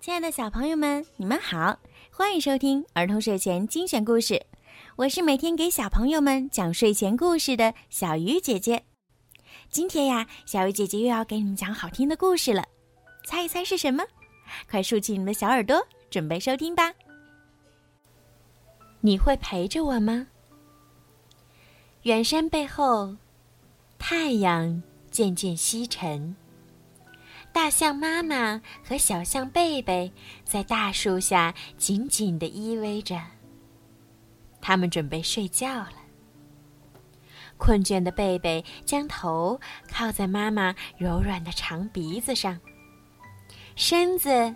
亲爱的小朋友们，你们好，欢迎收听儿童睡前精选故事。我是每天给小朋友们讲睡前故事的小鱼姐姐。今天呀，小鱼姐姐又要给你们讲好听的故事了，猜一猜是什么？快竖起你们的小耳朵，准备收听吧。你会陪着我吗？远山背后，太阳渐渐西沉。大象妈妈和小象贝贝在大树下紧紧地依偎着。他们准备睡觉了。困倦的贝贝将头靠在妈妈柔软的长鼻子上，身子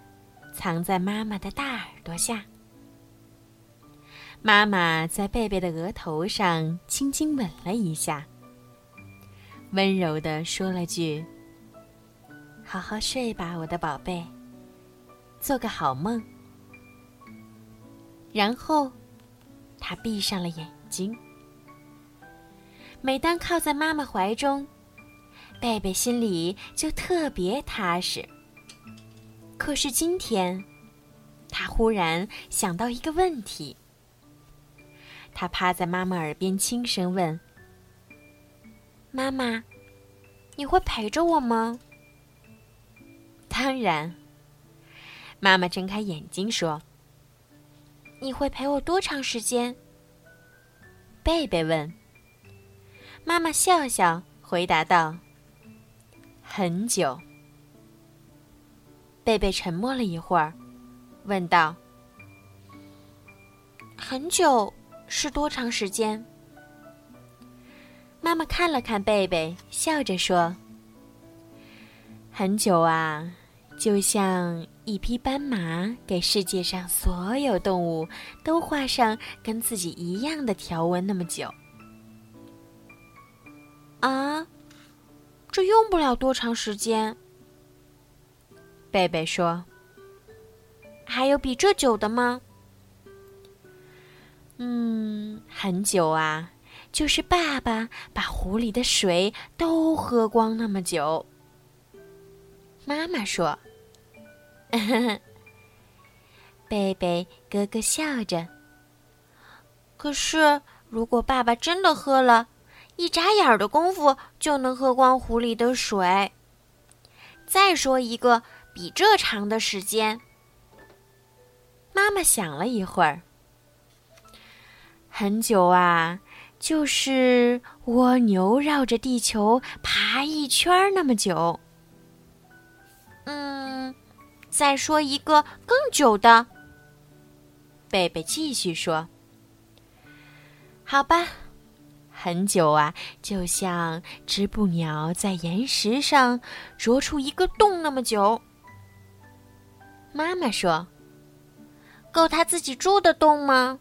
藏在妈妈的大耳朵下。妈妈在贝贝的额头上轻轻吻了一下，温柔地说了句。好好睡吧，我的宝贝，做个好梦。然后，他闭上了眼睛。每当靠在妈妈怀中，贝贝心里就特别踏实。可是今天，他忽然想到一个问题。他趴在妈妈耳边轻声问：“妈妈，你会陪着我吗？”当然，妈妈睁开眼睛说：“你会陪我多长时间？”贝贝问。妈妈笑笑回答道：“很久。”贝贝沉默了一会儿，问道：“很久是多长时间？”妈妈看了看贝贝，笑着说：“很久啊。”就像一匹斑马，给世界上所有动物都画上跟自己一样的条纹那么久。啊，这用不了多长时间。贝贝说：“还有比这久的吗？”嗯，很久啊，就是爸爸把湖里的水都喝光那么久。妈妈说。贝贝咯咯笑着。可是，如果爸爸真的喝了，一眨眼的功夫就能喝光湖里的水。再说一个比这长的时间。妈妈想了一会儿，很久啊，就是蜗牛绕着地球爬一圈那么久。再说一个更久的。贝贝继续说：“好吧，很久啊，就像织布鸟在岩石上啄出一个洞那么久。”妈妈说：“够他自己住的洞吗？”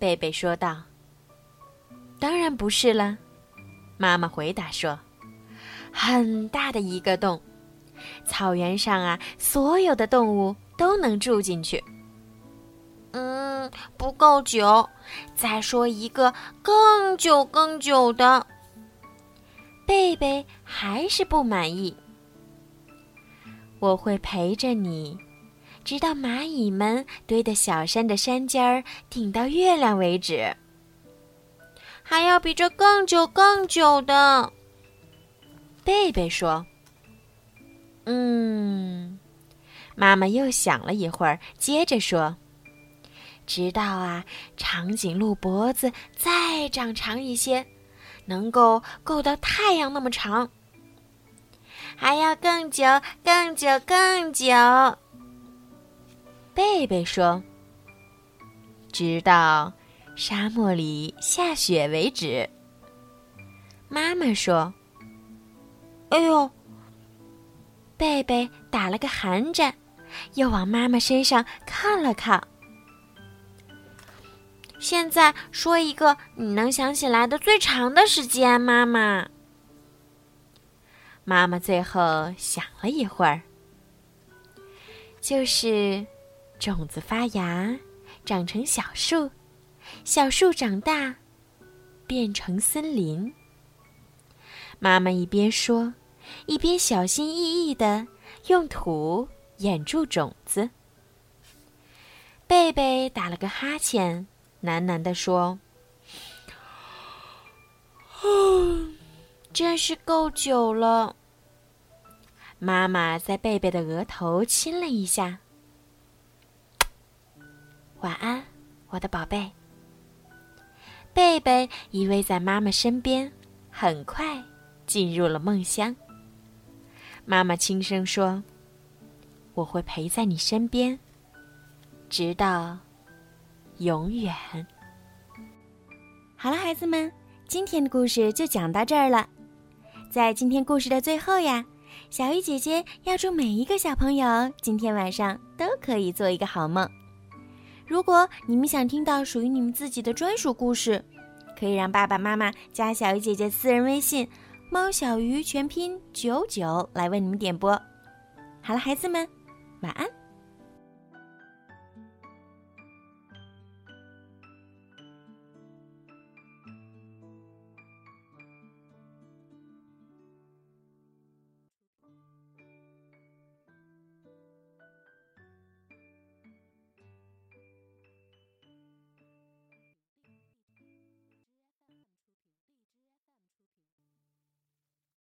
贝贝说道：“当然不是了。”妈妈回答说：“很大的一个洞。”草原上啊，所有的动物都能住进去。嗯，不够久，再说一个更久、更久的。贝贝还是不满意。我会陪着你，直到蚂蚁们堆的小山的山尖儿顶到月亮为止。还要比这更久、更久的。贝贝说。嗯，妈妈又想了一会儿，接着说：“直到啊，长颈鹿脖子再长长一些，能够够到太阳那么长，还要更久、更久、更久。”贝贝说：“直到沙漠里下雪为止。”妈妈说：“哎呦！”贝贝打了个寒战，又往妈妈身上靠了靠。现在说一个你能想起来的最长的时间，妈妈。妈妈最后想了一会儿，就是种子发芽，长成小树，小树长大，变成森林。妈妈一边说。一边小心翼翼地用土掩住种子。贝贝打了个哈欠，喃喃地说：“真是够久了。”妈妈在贝贝的额头亲了一下。晚安，我的宝贝。贝贝依偎在妈妈身边，很快进入了梦乡。妈妈轻声说：“我会陪在你身边。”直到永远。好了，孩子们，今天的故事就讲到这儿了。在今天故事的最后呀，小鱼姐姐要祝每一个小朋友今天晚上都可以做一个好梦。如果你们想听到属于你们自己的专属故事，可以让爸爸妈妈加小鱼姐姐私人微信“猫小鱼”全拼九九来为你们点播。好了，孩子们，晚安。